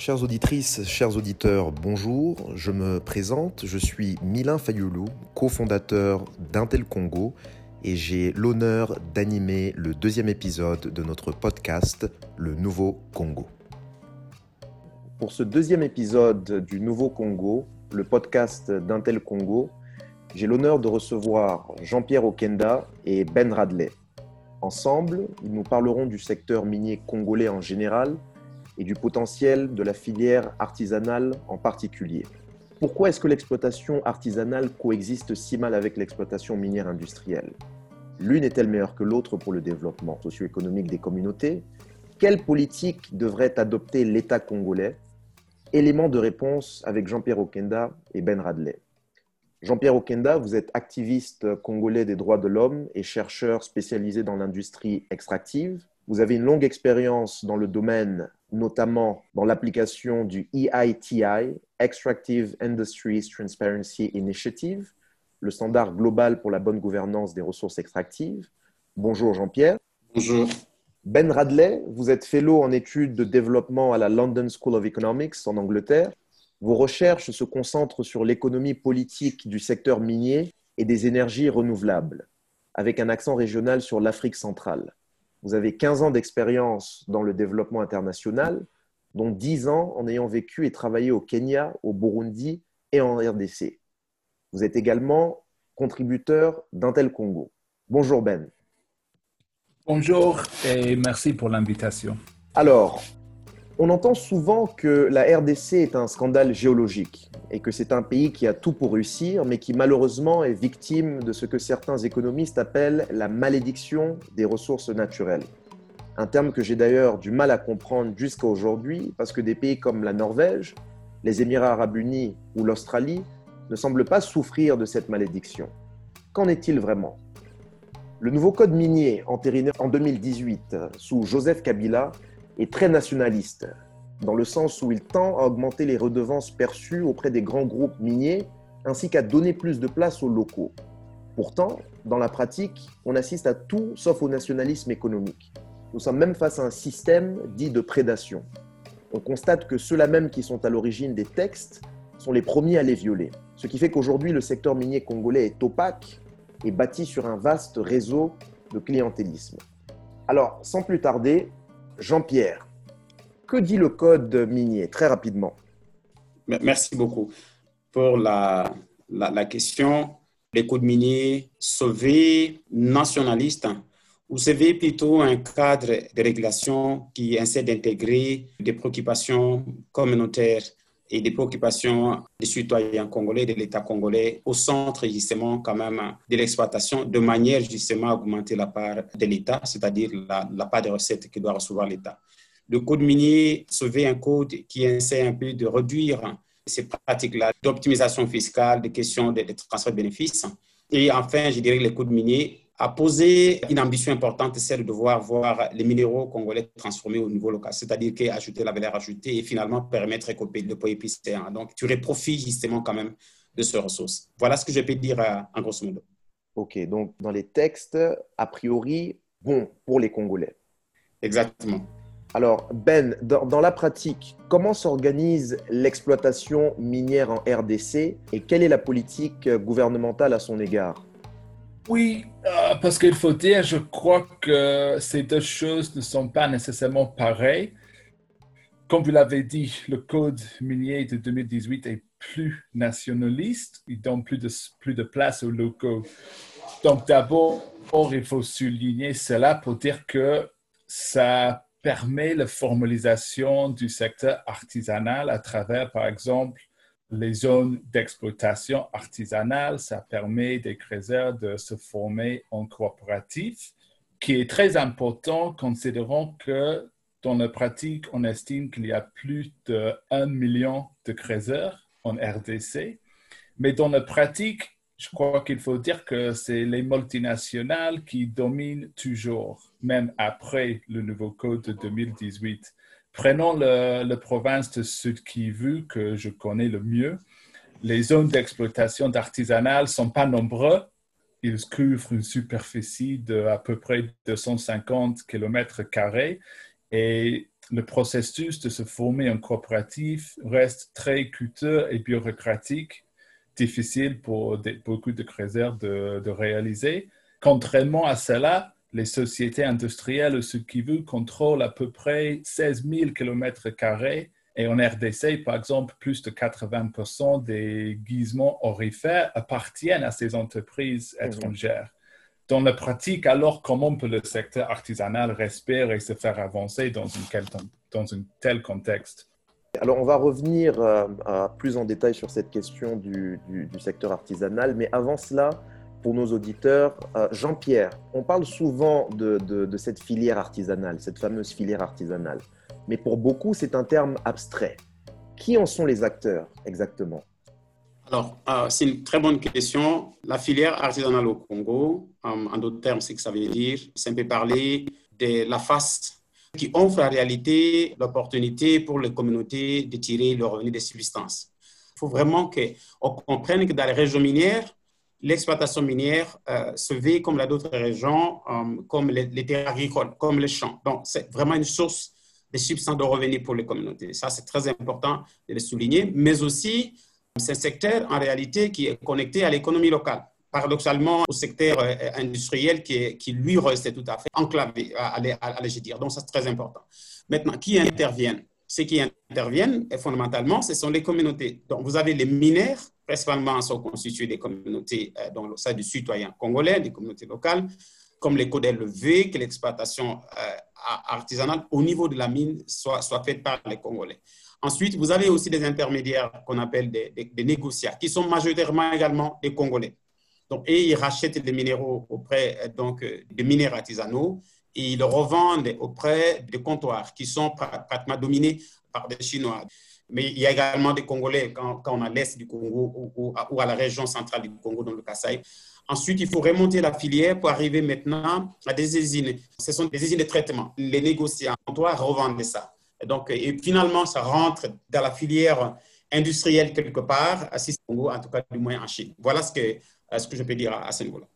Chères auditrices, chers auditeurs, bonjour. Je me présente, je suis Milin Fayoulou, cofondateur d'Intel Congo et j'ai l'honneur d'animer le deuxième épisode de notre podcast Le Nouveau Congo. Pour ce deuxième épisode du Nouveau Congo, le podcast d'Intel Congo, j'ai l'honneur de recevoir Jean-Pierre Okenda et Ben Radley. Ensemble, ils nous parleront du secteur minier congolais en général et du potentiel de la filière artisanale en particulier. Pourquoi est-ce que l'exploitation artisanale coexiste si mal avec l'exploitation minière industrielle? L'une est-elle meilleure que l'autre pour le développement socio-économique des communautés? Quelle politique devrait adopter l'État congolais? Élément de réponse avec Jean-Pierre Okenda et Ben Radley. Jean-Pierre Okenda, vous êtes activiste congolais des droits de l'homme et chercheur spécialisé dans l'industrie extractive. Vous avez une longue expérience dans le domaine notamment dans l'application du EITI, Extractive Industries Transparency Initiative, le standard global pour la bonne gouvernance des ressources extractives. Bonjour Jean-Pierre. Bonjour. Ben Radley, vous êtes fellow en études de développement à la London School of Economics en Angleterre. Vos recherches se concentrent sur l'économie politique du secteur minier et des énergies renouvelables, avec un accent régional sur l'Afrique centrale. Vous avez 15 ans d'expérience dans le développement international, dont 10 ans en ayant vécu et travaillé au Kenya, au Burundi et en RDC. Vous êtes également contributeur d'Intel Congo. Bonjour Ben. Bonjour et merci pour l'invitation. Alors, on entend souvent que la RDC est un scandale géologique et que c'est un pays qui a tout pour réussir, mais qui malheureusement est victime de ce que certains économistes appellent la malédiction des ressources naturelles. Un terme que j'ai d'ailleurs du mal à comprendre jusqu'à aujourd'hui, parce que des pays comme la Norvège, les Émirats arabes unis ou l'Australie ne semblent pas souffrir de cette malédiction. Qu'en est-il vraiment? Le nouveau code minier, entériné en 2018 sous Joseph Kabila, est très nationaliste, dans le sens où il tend à augmenter les redevances perçues auprès des grands groupes miniers, ainsi qu'à donner plus de place aux locaux. Pourtant, dans la pratique, on assiste à tout sauf au nationalisme économique. Nous sommes même face à un système dit de prédation. On constate que ceux-là même qui sont à l'origine des textes sont les premiers à les violer. Ce qui fait qu'aujourd'hui, le secteur minier congolais est opaque et bâti sur un vaste réseau de clientélisme. Alors, sans plus tarder, Jean-Pierre, que dit le code minier très rapidement? Merci beaucoup pour la, la, question. Le code minier sauvé nationaliste ou sauver plutôt un cadre de régulation qui essaie d'intégrer des préoccupations communautaires et des préoccupations des citoyens congolais, de l'État congolais, au centre justement quand même de l'exploitation, de manière justement à augmenter la part de l'État, c'est-à-dire la, part de recettes que doit recevoir l'État. Le code minier sauver un code qui essaie un peu de réduire ces pratiques-là d'optimisation fiscale, des questions de, de transfert de bénéfices. Et enfin, je dirais que le code minier a posé une ambition importante, celle de voir les minéraux congolais transformés au niveau local, c'est-à-dire qu'ajouter la valeur ajoutée et finalement permettre le pays puisse Donc, tu profit justement quand même de ces ressources. Voilà ce que je peux dire euh, en grosso modo. OK, donc dans les textes, a priori, bon pour les Congolais. Exactement. Alors, Ben, dans, dans la pratique, comment s'organise l'exploitation minière en RDC et quelle est la politique gouvernementale à son égard? Oui, euh, parce qu'il faut dire, je crois que ces deux choses ne sont pas nécessairement pareilles. Comme vous l'avez dit, le code minier de 2018 est plus nationaliste, il donne plus de, plus de place aux locaux. Donc d'abord, il faut souligner cela pour dire que ça permet la formalisation du secteur artisanal à travers, par exemple, les zones d'exploitation artisanale, ça permet des creuseurs de se former en coopératif, qui est très important considérant que dans la pratique, on estime qu'il y a plus de 1 million de creuseurs en RDC. Mais dans la pratique, je crois qu'il faut dire que c'est les multinationales qui dominent toujours, même après le nouveau code de 2018. Prenons la province de Sud-Kivu que je connais le mieux. Les zones d'exploitation d'artisanal ne sont pas nombreuses. Ils couvrent une superficie de à peu près 250 km Et le processus de se former en coopératif reste très coûteux et bureaucratique, difficile pour beaucoup de créateurs de, de, réaliser. Contrairement à cela, les sociétés industrielles ce qui veut contrôlent à peu près 16 000 km et en RDC, par exemple, plus de 80% des gisements orifères appartiennent à ces entreprises mhm. étrangères. Dans la pratique, alors, comment peut le secteur artisanal respirer et se faire avancer dans, une dans un tel contexte? Alors, on va revenir euh, plus en détail sur cette question du, secteur artisanal, mais avant cela, pour nos auditeurs, euh, Jean-Pierre, on parle souvent de, cette filière artisanale, cette fameuse filière artisanale mais pour beaucoup, c'est un terme abstrait. Qui en sont les acteurs exactement? Alors, euh, c'est une très bonne question. La filière artisanale au Congo, euh, en d'autres termes, c'est que ça veut dire, c'est un peu parler de la face qui offre en réalité l'opportunité pour les communautés de tirer le revenu de subsistance. Il faut vraiment qu'on comprenne que dans les régions minières, l'exploitation minière euh, se vit comme dans d'autres régions, comme les, terres agricoles, comme les champs. Donc, c'est vraiment une source des substances de revenus pour les communautés. Ça, c'est très important de le souligner, mais aussi, c'est un secteur en réalité qui est connecté à l'économie locale. Paradoxalement, au secteur euh, industriel qui, qui lui reste tout à fait enclavé, à, à, dire. Donc, ça, c'est très important. Maintenant, qui interviennent? Ceux qui interviennent, fondamentalement, ce sont les communautés. Donc, vous avez les mineurs, principalement sont constitués des communautés, euh, dans le sein du citoyen congolais, des communautés locales, comme les codes élevés, que l'exploitation euh, artisanale au niveau de la mine soit, soit faite par les Congolais. Ensuite, vous avez aussi des intermédiaires qu'on appelle des, des, qui sont majoritairement également des Congolais. Donc, et ils rachètent des minéraux auprès euh, donc, des mineurs artisanaux et ils le revendent auprès des comptoirs qui sont pratiquement dominés par des Chinois. Mais il y a également des Congolais quand, quand on a l'est du Congo ou, à la région centrale du Congo, dans le Kassai, Ensuite, il faut remonter la filière pour arriver maintenant à des usines. Ce sont des usines de traitement. Les négociants doivent revendre ça. Et donc, et finalement, ça rentre dans la filière industrielle quelque part, à Congo, en tout cas du moins en Chine. Voilà ce que, ce que je peux dire à, ce niveau-là.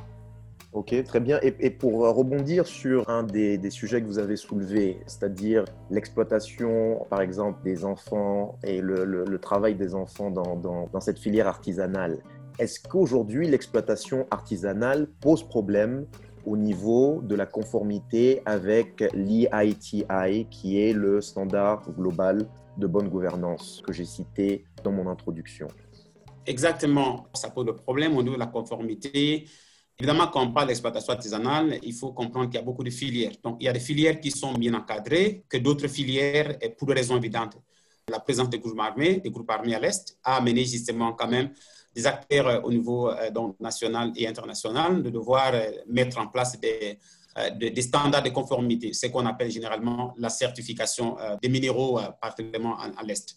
Ok, très bien. Et, pour rebondir sur un des, sujets que vous avez soulevé, c'est-à-dire l'exploitation, par exemple, des enfants et le, travail des enfants dans, cette filière artisanale, est-ce qu'aujourd'hui l'exploitation artisanale pose problème au niveau de la conformité avec l'EITI, qui est le standard global de bonne gouvernance que j'ai cité dans mon introduction? Exactement, ça pose problème au niveau de la conformité. Évidemment, quand on parle d'exploitation artisanale, il faut comprendre qu'il y a beaucoup de filières. Donc, il y a des filières qui sont bien encadrées que d'autres filières, pour des raisons évidentes. La présence des groupes armés, des groupes armés à l'Est, a amené justement quand même des acteurs euh, au niveau euh, donc, national et international de devoir euh, mettre en place des, des standards de conformité, ce qu'on appelle généralement la certification des minéraux, particulièrement à l'Est.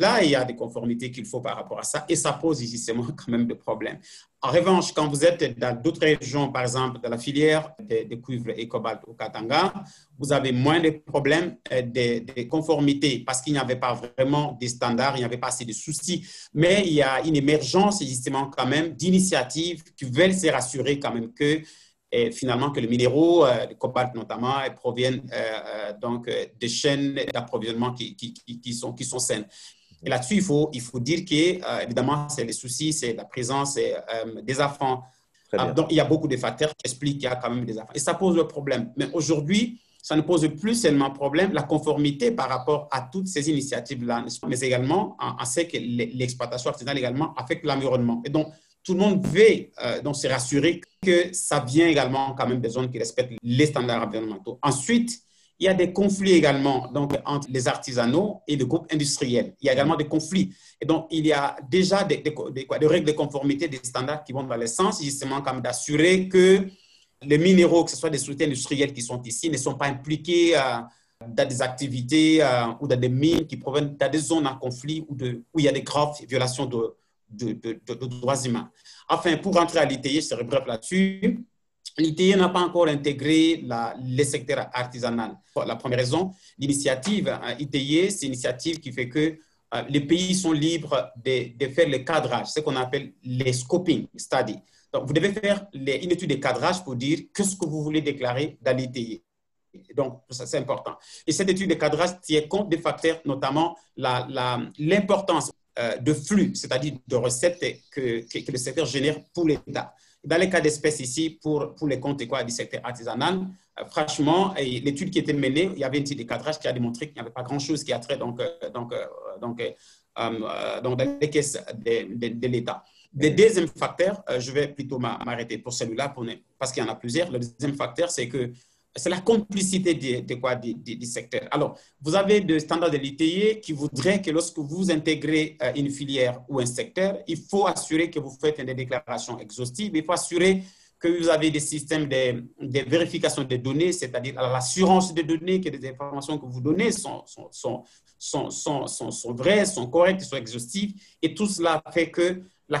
Là, il y a des conformités qu'il faut par rapport à ça et ça pose justement quand même des problèmes. En revanche, quand vous êtes dans d'autres régions, par exemple dans la filière de, cuivre et cobalt au Katanga, vous avez moins de problèmes euh, de, conformité parce qu'il n'y avait pas vraiment des standards, il n'y avait pas assez de soucis. Mais il y a une émergence justement quand même d'initiatives qui veulent se rassurer quand même que et finalement que les minéraux, euh, le cobalt notamment, proviennent euh, donc des chaînes d'approvisionnement qui sont saines. Et là-dessus, il faut, il faut dire que, euh, évidemment, c'est les soucis, c'est la présence euh, des enfants. Ah, donc, il y a beaucoup de facteurs qui expliquent qu'il y a quand même des enfants. Et ça pose le problème. Mais aujourd'hui, ça ne pose plus seulement problème, la conformité par rapport à toutes ces initiatives-là, mais également, on sait que l'exploitation artisanale également affecte l'environnement. Et donc, tout le monde veut euh, donc se rassurer que ça vient également quand même des zones qui respectent les standards environnementaux. Ensuite, il y a des conflits également donc, entre les artisanaux et les groupes industriels. Il y a également des conflits. Et donc, il y a déjà des, des, règles de conformité, des standards qui vont dans le sens justement comme d'assurer que les minéraux, que ce soit des sociétés industrielles qui sont ici, ne sont pas impliqués euh, dans des activités euh, ou dans des mines qui proviennent dans des zones en conflit ou de, où il y a des graves violations de, de, de droits humains. Enfin, pour rentrer à l'ITI, je serai bref là-dessus. L'ITI n'a pas encore intégré la, les secteurs artisanal. La première raison, l'initiative ITI, c'est une initiative qui fait que euh, les pays sont libres de, faire le cadrage, ce qu'on appelle les scoping studies. Donc, vous devez faire une étude de cadrage pour dire qu'est-ce que vous voulez déclarer dans l'ITI. Donc, c'est important. Et cette étude de cadrage tient compte des facteurs, notamment l'importance la, de flux, c'est-à-dire de recettes que, le secteur génère pour l'État. Dans les cas d'espèces ici, pour, pour les comptes quoi, du secteur artisanal, franchement, l'étude qui était menée, il y avait une étude de cadrage qui a démontré qu'il n'y avait pas grand-chose qui a trait donc, donc, donc, donc, dans les caisses de, de l'État. Le deuxième facteur, euh, je vais plutôt m'arrêter pour celui-là parce qu'il y en a plusieurs. Le deuxième facteur, c'est que c'est la complicité de, quoi, du, secteur. Alors, vous avez des standards de l'ITI qui voudraient que lorsque vous intégrez euh, une filière ou un secteur, il faut assurer que vous faites des déclarations exhaustives. Il faut assurer que vous avez des systèmes de, vérification des données, c'est-à-dire l'assurance des données, que les informations que vous donnez sont, sont, vraies, sont correctes, sont exhaustives. Et tout cela fait que la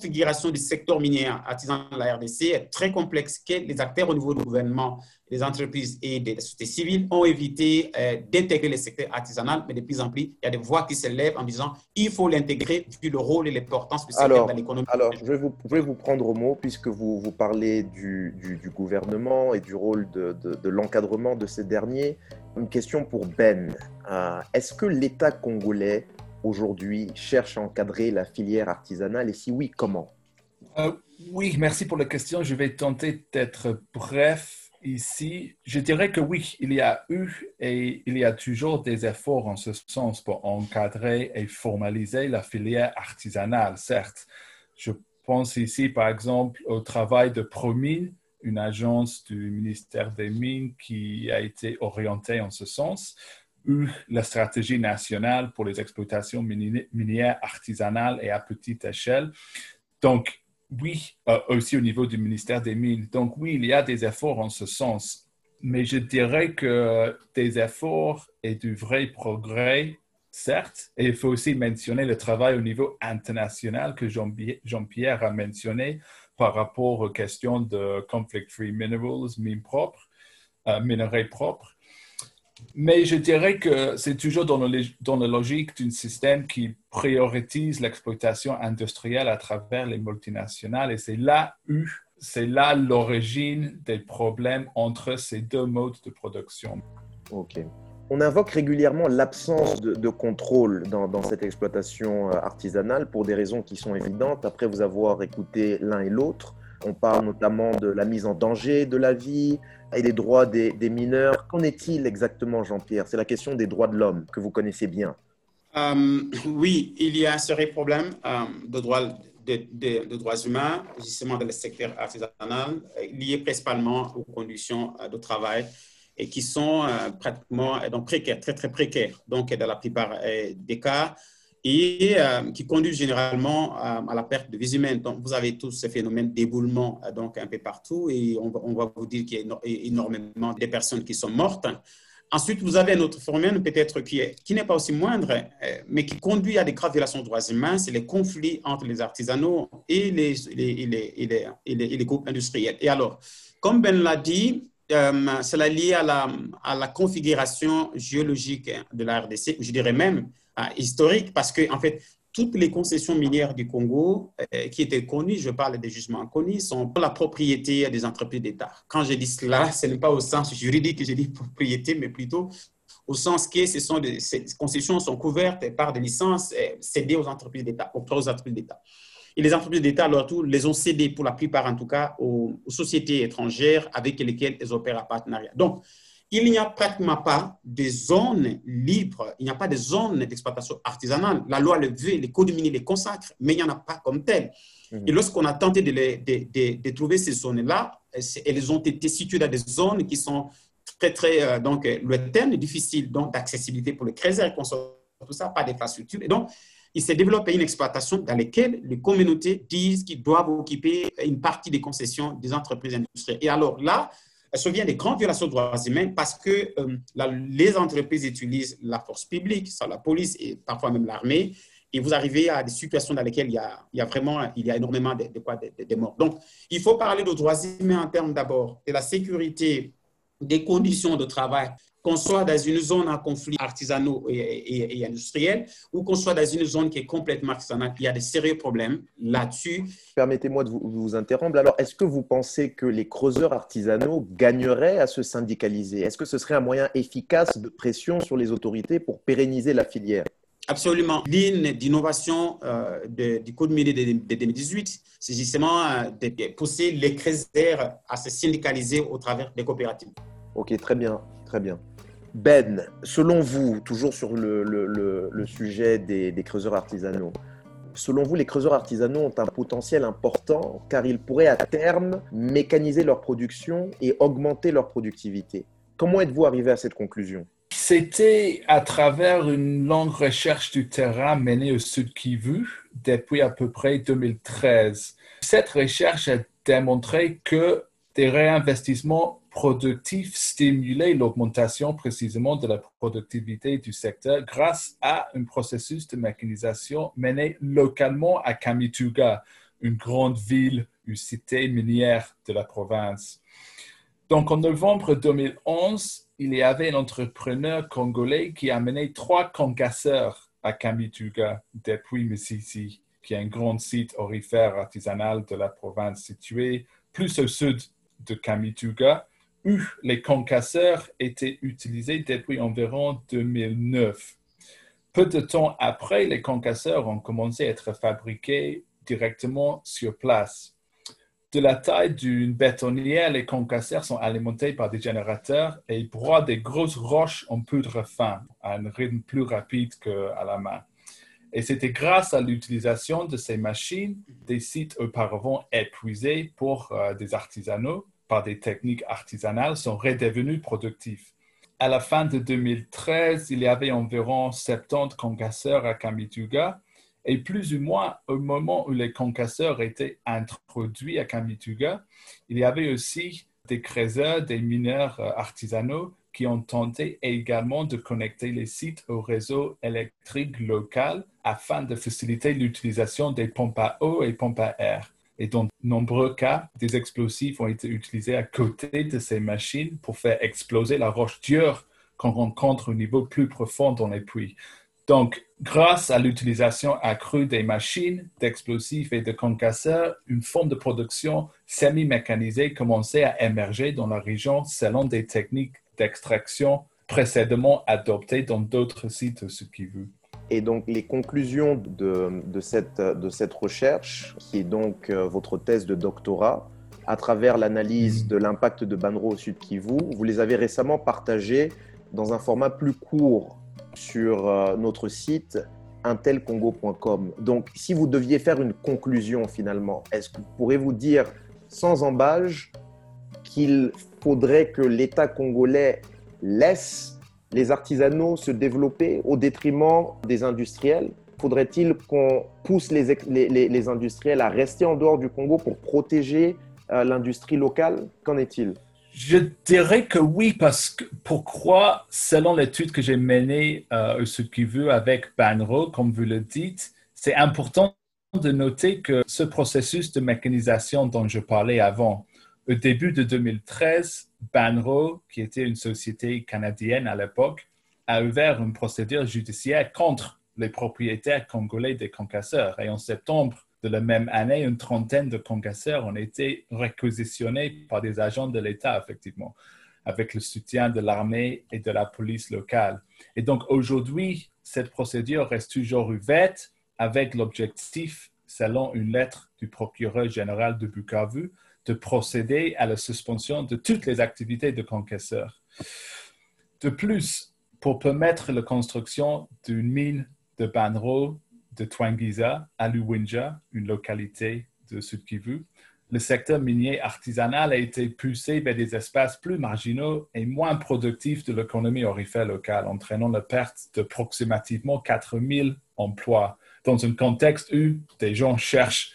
configuration du secteur minier artisan de la RDC est très complexe que les acteurs au niveau du gouvernement, les entreprises et des sociétés civiles ont évité euh, d'intégrer le secteur artisanal, mais de plus en plus, il y a des voix qui s'élèvent en disant il faut l'intégrer vu le rôle et l'importance du secteur dans l'économie. Alors, je vais, vous, vous, prendre au mot puisque vous, vous parlez du, du, gouvernement et du rôle de, de, l'encadrement de ces derniers. Une question pour Ben. Euh, est-ce que l'État congolais aujourd'hui cherche à encadrer la filière artisanale et si oui, comment? Euh, Oui, merci pour la question. Je vais tenter d'être bref ici. Je dirais que oui, il y a eu et il y a toujours des efforts en ce sens pour encadrer et formaliser la filière artisanale, certes. Je pense ici, par exemple, au travail de Promine, une agence du ministère des Mines qui a été orientée en ce sens eu la stratégie nationale pour les exploitations minières artisanales et à petite échelle. Donc, oui, euh, aussi au niveau du ministère des Mines. Donc, oui, il y a des efforts en ce sens, mais je dirais que des efforts et du vrai progrès, certes, et il faut aussi mentionner le travail au niveau international que Jean-Pierre a mentionné par rapport aux questions de conflict-free minerals, mines propres, euh, minerais propres. Mais je dirais que c'est toujours dans, le, dans la logique d'un système qui priorise l'exploitation industrielle à travers les multinationales et c'est là c'est là l'origine des problèmes entre ces deux modes de production. Ok. On invoque régulièrement l'absence de, contrôle dans, dans, cette exploitation euh, artisanale pour des raisons qui sont évidentes après vous avoir écouté l'un et l'autre. On parle notamment de la mise en danger de la vie et des droits des, mineurs. Qu'en est-il exactement, Jean-Pierre? C'est la question des droits de l'homme que vous connaissez bien. Euh, oui, il y a un sérieux problème euh, de, droits, de, droits humains, justement dans le secteur artisanal, lié principalement aux conditions euh, de travail et qui sont pratiquement donc, précaires, très, très précaires. Donc, dans la plupart des cas, et euh, qui conduit généralement à, la perte de vie humaine. Donc, vous avez tous ces phénomènes d'éboulement euh, donc un peu partout et on, va vous dire qu'il y a énormément de personnes qui sont mortes. Ensuite, vous avez un autre phénomène peut-être qui n'est qui pas aussi moindre, euh, mais qui conduit à des graves violations de droits humains, c'est les conflits entre les artisanaux et les, les, les, les, groupes industriels. Et alors, comme Ben l'a dit, cela est lié à la, à la configuration géologique de la RDC, je dirais même historique parce que, en fait, toutes les concessions minières du Congo euh, qui étaient connues, je parle des jugements connus, sont la propriété des entreprises d'État. Quand je dis cela, ce n'est pas au sens juridique que je dis propriété, mais plutôt au sens que ces concessions sont couvertes par des licences euh, cédées aux entreprises d'État, aux entreprises d'État. Et les entreprises d'État, leur tour, les ont cédées, pour la plupart en tout cas, aux, aux sociétés étrangères avec lesquelles elles opèrent en partenariat. Donc, il n'y a pratiquement pas de zones libres, il n'y a pas de zones d'exploitation artisanale. La loi le veut, les codes miniers les consacrent, mais il n'y en a pas comme tel. Mhm. Et lorsqu'on a tenté de, de, de, trouver ces zones-là, elles ont été situées dans des zones qui sont très, très euh, donc, lointaines, difficiles d'accessibilité pour les créateurs, tout ça, pas d'infrastructure. Et donc, il s'est développé une exploitation dans laquelle les communautés disent qu'ils doivent occuper une partie des concessions des entreprises industrielles. Et alors là, elle se vient des grandes violations de droits humains parce que euh, les entreprises utilisent la force publique, ça, la police et parfois même l'armée, et vous arrivez à des situations dans lesquelles il y a, vraiment il y a énormément de, de, morts. Donc, il faut parler de droits humains en termes d'abord de la sécurité, des conditions de travail qu'on soit dans une zone à conflit artisanaux et, industriel ou qu'on soit dans une zone qui est complètement artisanale, il y a des sérieux problèmes là-dessus. Permettez-moi de vous, interrompre. Alors, est-ce que vous pensez que les creuseurs artisanaux gagneraient à se syndicaliser? Est-ce que ce serait un moyen efficace de pression sur les autorités pour pérenniser la filière? Absolument. Ligne d'innovation euh, du Code minier de, 2018, c'est justement euh, de pousser les creuseurs à se syndicaliser au travers des coopératives. Ok, très bien, très bien. Ben, selon vous, toujours sur le, sujet des, creuseurs artisanaux, selon vous, les creuseurs artisanaux ont un potentiel important car ils pourraient à terme mécaniser leur production et augmenter leur productivité. Comment êtes-vous arrivé à cette conclusion? C'était à travers une longue recherche du terrain menée au Sud Kivu depuis à peu près 2013. Cette recherche a démontré que des réinvestissements productif stimuler l'augmentation précisément de la productivité du secteur grâce à un processus de mécanisation mené localement à Kamituga, une grande ville, une cité minière de la province. Donc en novembre 2011, il y avait un entrepreneur congolais qui a mené trois concasseurs à Kamituga depuis Mississi, qui est un grand site orifère artisanal de la province situé plus au sud de Kamituga les concasseurs étaient utilisés depuis environ 2009. Peu de temps après, les concasseurs ont commencé à être fabriqués directement sur place. De la taille d'une bétonnière, les concasseurs sont alimentés par des générateurs et broient des grosses roches en poudre fin à un rythme plus rapide qu'à la main. Et c'était grâce à l'utilisation de ces machines, des sites auparavant épuisés pour euh, des artisanaux, par des techniques artisanales sont redevenus productifs. À la fin de 2013, il y avait environ 70 concasseurs à Kamituga et plus ou moins au moment où les concasseurs étaient introduits à Kamituga, il y avait aussi des creuseurs, des mineurs euh, artisanaux qui ont tenté également de connecter les sites au réseau électrique local afin de faciliter l'utilisation des pompes à eau et pompes à air. Et dans de nombreux cas, des explosifs ont été utilisés à côté de ces machines pour faire exploser la roche dure qu'on rencontre au niveau plus profond dans les puits. Donc, grâce à l'utilisation accrue des machines, d'explosifs et de concasseurs, une forme de production semi-mécanisée commençait à émerger dans la région selon des techniques d'extraction précédemment adoptées dans d'autres sites qui veut. Et donc les conclusions de, cette recherche, qui est donc euh, votre thèse de doctorat, à travers l'analyse de l'impact de Banro au Sud Kivu, vous les avez récemment partagées dans un format plus court sur euh, notre site intelcongo.com. Donc si vous deviez faire une conclusion finalement, est-ce que vous pourrez vous dire sans embâge qu'il faudrait que l'État congolais laisse les artisanaux se développer au détriment des industriels. Faudrait-il qu'on pousse les, les, industriels à rester en dehors du Congo pour protéger euh, l'industrie locale? Qu'en est-il? Je dirais que oui, parce que pourquoi, selon l'étude que j'ai menée euh, au Sud Kivu avec Banro, comme vous le dites, c'est important de noter que ce processus de mécanisation dont je parlais avant, au début de 2013, Banro, qui était une société canadienne à l'époque, a ouvert une procédure judiciaire contre les propriétaires congolais des concasseurs. Et en septembre de la même année, une trentaine de concasseurs ont été réquisitionnés par des agents de l'État, effectivement, avec le soutien de l'armée et de la police locale. Et donc aujourd'hui, cette procédure reste toujours ouverte avec l'objectif, selon une lettre du procureur général de Bukavu, de procéder à la suspension de toutes les activités de concasseurs. De plus, pour permettre la construction d'une mine de Banro de Twangiza à Luwinja, une localité de Sud Kivu, le secteur minier artisanal a été poussé vers des espaces plus marginaux et moins productifs de l'économie orifère locale, entraînant la perte de approximativement 4000 emplois dans un contexte où des gens cherchent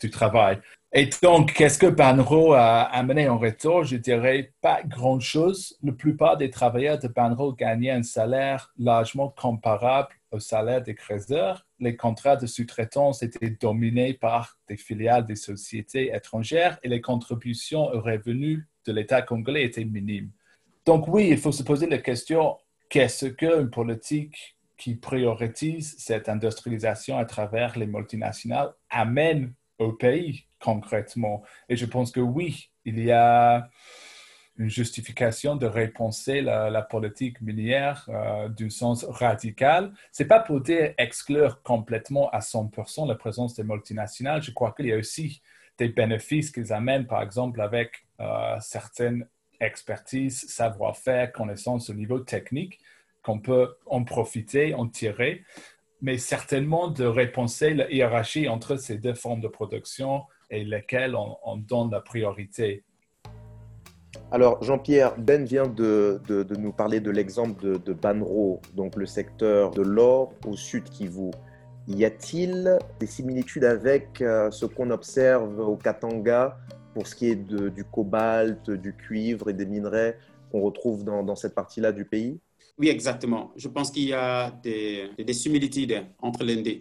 du travail. Et donc, qu'est-ce que Banro a amené en retour? Je dirais pas grand-chose. La plupart des travailleurs de Banro gagnaient un salaire largement comparable au salaire des creuseurs. Les contrats de sous-traitance étaient dominés par des filiales des sociétés étrangères et les contributions aux revenus de l'État congolais étaient minimes. Donc oui, il faut se poser la question, qu'est-ce qu'une politique qui priorise cette industrialisation à travers les multinationales amène au pays concrètement? Et je pense que oui, il y a une justification de repenser la, politique minière euh, d'un sens radical. C'est pas pour dire exclure complètement à 100% la présence des multinationales. Je crois qu'il y a aussi des bénéfices qu'ils amènent, par exemple, avec euh, certaines expertises, savoir-faire, connaissances au niveau technique qu'on peut en profiter, en tirer, mais certainement de repenser la hiérarchie entre ces deux formes de production et lesquelles on, donne la priorité. Alors, Jean-Pierre, Ben vient de, nous parler de l'exemple de, Banro, donc le secteur de l'or au sud Kivu. Y a-t-il? Des similitudes avec euh, ce qu'on observe au Katanga pour ce qui est du cobalt, du cuivre et des minerais qu'on retrouve dans, cette partie-là du pays? Oui, exactement. Je pense qu'il y a des, similitudes entre les deux.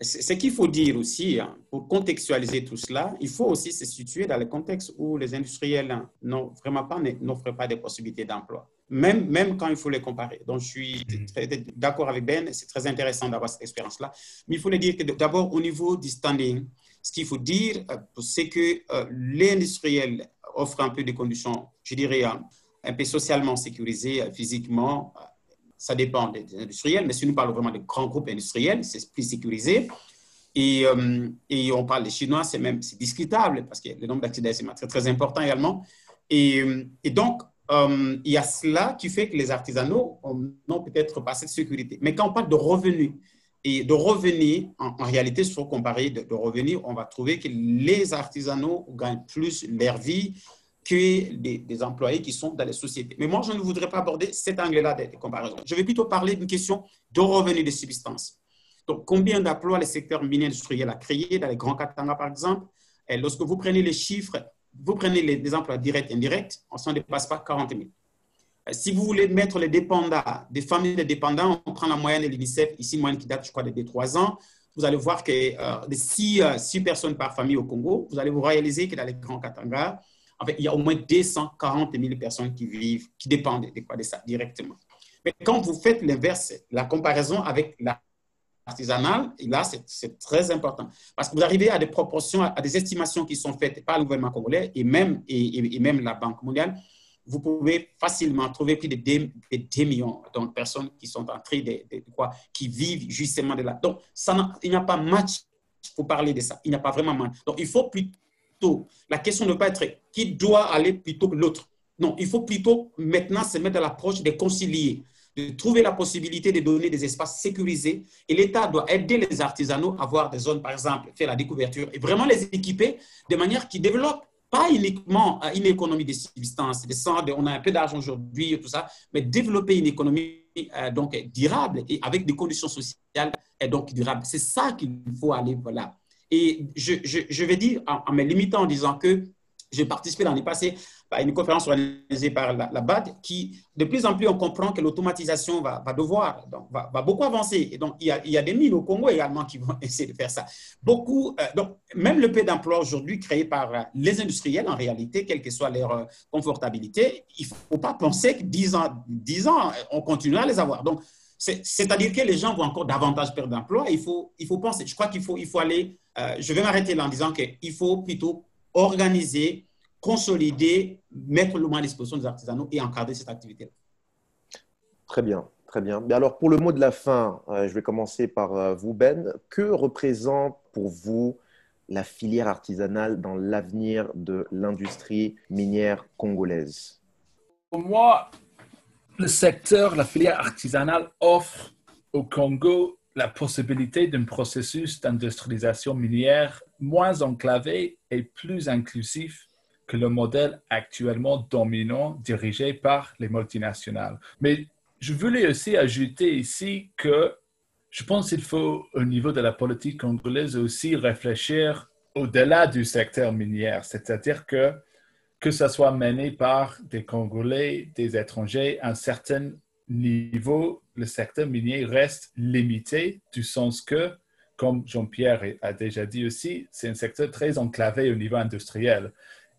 Ce qu'il faut dire aussi, hein, pour contextualiser tout cela, il faut aussi se situer dans le contexte où les industriels hein, n'ont vraiment pas, n'offrent pas des possibilités d'emploi, même, même quand il faut les comparer. Donc, je suis mm. d'accord avec Ben, c'est très intéressant d'avoir cette expérience-là. Mais il faut le dire que d'abord, au niveau du standing, ce qu'il faut dire, euh, c'est que euh, l'industriel offre un peu des conditions, je dirais, un peu socialement sécurisées, euh, physiquement. Ça dépend des industriels, mais si nous parlons vraiment des grands groupes industriels, c'est plus sécurisé. Et, et, on parle des Chinois, c'est même discutable parce que le nombre d'accidents, c'est très, très important également. Et, et donc, il y a cela qui fait que les artisanaux n'ont peut-être pas cette sécurité. Mais quand on parle de revenus, et de revenir, en, réalité, si on comparer de, de, revenir, on va trouver que les artisanaux gagnent plus leur vie que des, employés qui sont dans les sociétés. Mais moi, je ne voudrais pas aborder cet angle-là de, comparaison. Je vais plutôt parler d'une question de revenus de subsistance. Donc, combien d'emplois le secteur minier industriel a créé dans les grands Katanga, par exemple? Lorsque vous prenez les chiffres, vous prenez les, les emplois directs et indirects, on ne dépasse pas 40 000. Si vous voulez mettre les dépendants, des familles de dépendants, on prend la moyenne de l'UNICEF, ici, moyenne qui date, je crois, de 3 ans. Vous allez voir que euh, de 6, euh, personnes par famille au Congo, vous allez vous réaliser que dans les grands Katanga, en fait, il y a au moins 240 000 personnes qui vivent, qui dépendent de, quoi, de ça directement. Mais quand vous faites l'inverse, la comparaison avec l'artisanal, là, c'est très important. Parce que vous arrivez à des proportions, à des estimations qui sont faites par le gouvernement congolais et même, et même la Banque mondiale, vous pouvez facilement trouver plus de 2, millions de personnes qui sont en train de, quoi, qui vivent justement de là. Donc, ça il n'y a pas match pour parler de ça. Il n'y a pas vraiment match. Donc, il faut la question ne pas être qui doit aller plutôt que l'autre. Non, il faut plutôt maintenant se mettre à l'approche de concilier, de trouver la possibilité de donner des espaces sécurisés. Et l'État doit aider les artisanaux à avoir des zones, par exemple, faire la découverture et vraiment les équiper de manière qui développe pas uniquement une économie de subsistance, de on a un peu d'argent aujourd'hui et tout ça, mais développer une économie euh, donc durable et avec des conditions sociales et donc durables. C'est ça qu'il faut aller voilà. Et je, je, vais dire en, me limitant en disant que j'ai participé l'année passée à une conférence organisée par la, BAD qui, de plus en plus, on comprend que l'automatisation va, va, devoir, donc, va, va, beaucoup avancer. Et donc, il y, a, il y, a, des mines au Congo également qui vont essayer de faire ça. Beaucoup, euh, donc, même le peu d'emploi aujourd'hui créé par euh, les industriels, en réalité, quelle que soit leur euh, confortabilité, il ne faut pas penser que 10 ans, 10 ans, on continuera à les avoir. Donc, c'est-à-dire que les gens vont encore davantage perdre d'emploi. Il faut, il faut penser, je crois qu'il faut, il faut aller, je vais m'arrêter là en disant qu'il faut plutôt organiser, consolider, mettre le moins à disposition des artisanaux et encadrer cette activité-là. Très bien, très bien. Mais alors, pour le mot de la fin, euh, je vais commencer par euh, vous, Ben. Que représente pour vous la filière artisanale dans l'avenir de l'industrie minière congolaise? Pour moi, le secteur, la filière artisanale offre au Congo la possibilité d'un processus d'industrialisation minière moins enclavé et plus inclusif que le modèle actuellement dominant dirigé par les multinationales. Mais je voulais aussi ajouter ici que je pense qu'il faut, au niveau de la politique congolaise, aussi réfléchir au-delà du secteur minier, c'est-à-dire que que ce soit mené par des Congolais, des étrangers, un certain niveau, le secteur minier reste limité du sens que comme Jean-Pierre a déjà dit aussi, c'est un secteur très enclavé au niveau industriel.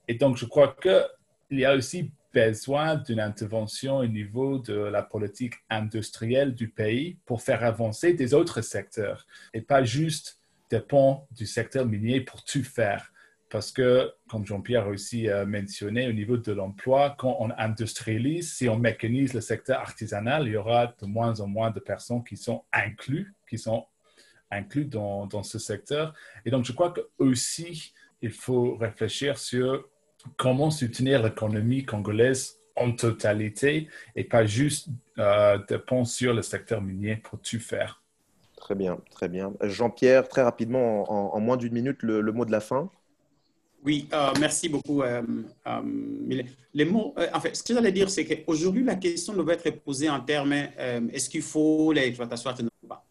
Et donc, je crois qu'il y a aussi besoin d'une intervention au niveau de la politique industrielle du pays pour faire avancer des autres secteurs et pas juste dépendre du secteur minier pour tout faire. Parce que, comme Jean-Pierre a aussi euh, mentionné, au niveau de l'emploi, quand on industrialise, si on mécanise le secteur artisanal, il y aura de moins en moins de personnes qui sont incluses, qui sont inclus dans, dans ce secteur. Et donc, je crois que aussi, il faut réfléchir sur comment soutenir l'économie congolaise en totalité et pas juste euh, dépendre sur le secteur minier pour tout faire. Très bien, très bien. Jean-Pierre, très rapidement, en, moins d'une minute, le, mot de la fin. Oui, euh, merci beaucoup. Euh, les mots, en fait, ce que j'allais dire, c'est qu'aujourd'hui, la question va être posée en termes est-ce qu'il faut l'exploitation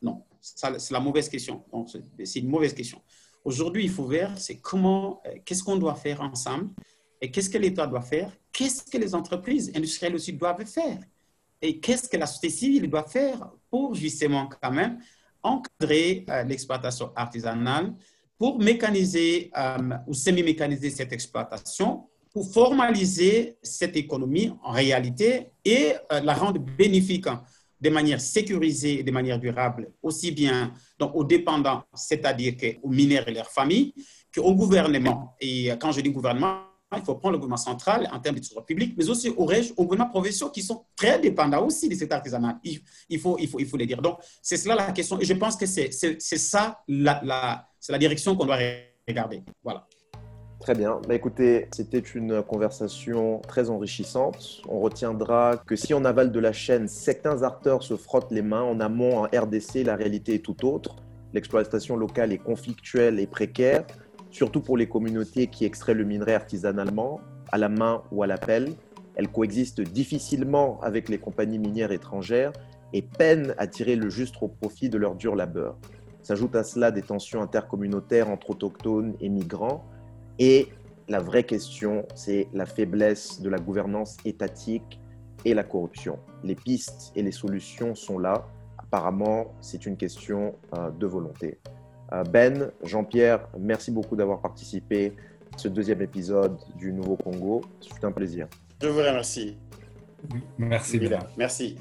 Non, c'est la mauvaise question. C'est une mauvaise question. Aujourd'hui, il faut voir, c'est comment, qu'est-ce qu'on doit faire ensemble et qu'est-ce que l'État doit faire Qu'est-ce que les entreprises industrielles aussi doivent faire Et qu'est-ce que la société civile doit faire pour justement quand même encadrer euh, l'exploitation artisanale, pour mécaniser euh, ou semi-mécaniser cette exploitation, pour formaliser cette économie en réalité et euh, la rendre bénéfique de manière sécurisée et de manière durable, aussi bien donc, aux dépendants, c'est-à-dire aux mineurs et leurs familles, qu'au gouvernement. Et quand je dis gouvernement, il faut prendre le gouvernement central en termes de trésor public, mais aussi aux, régions, aux gouvernements provinciaux qui sont très dépendants aussi de cet artisanat. Il, il, faut, il, faut, il faut les dire. Donc, c'est cela la question. Et je pense que c'est ça la, la, la direction qu'on doit regarder. Voilà. Très bien. Bah, écoutez, c'était une conversation très enrichissante. On retiendra que si en aval de la chaîne, certains acteurs se frottent les mains, en amont, en RDC, la réalité est tout autre. L'exploitation locale est conflictuelle et précaire surtout pour les communautés qui extraient le minerai artisanalement, à la main ou à la pelle. Elles coexistent difficilement avec les compagnies minières étrangères et peinent à tirer le juste profit de leur dur labeur. S'ajoutent à cela des tensions intercommunautaires entre autochtones et migrants. Et la vraie question, c'est la faiblesse de la gouvernance étatique et la corruption. Les pistes et les solutions sont là. Apparemment, c'est une question euh, de volonté. Euh, ben, Jean-Pierre, merci beaucoup d'avoir participé à ce deuxième épisode du Nouveau Congo. C'est un plaisir. Je vous remercie. Merci. Merci.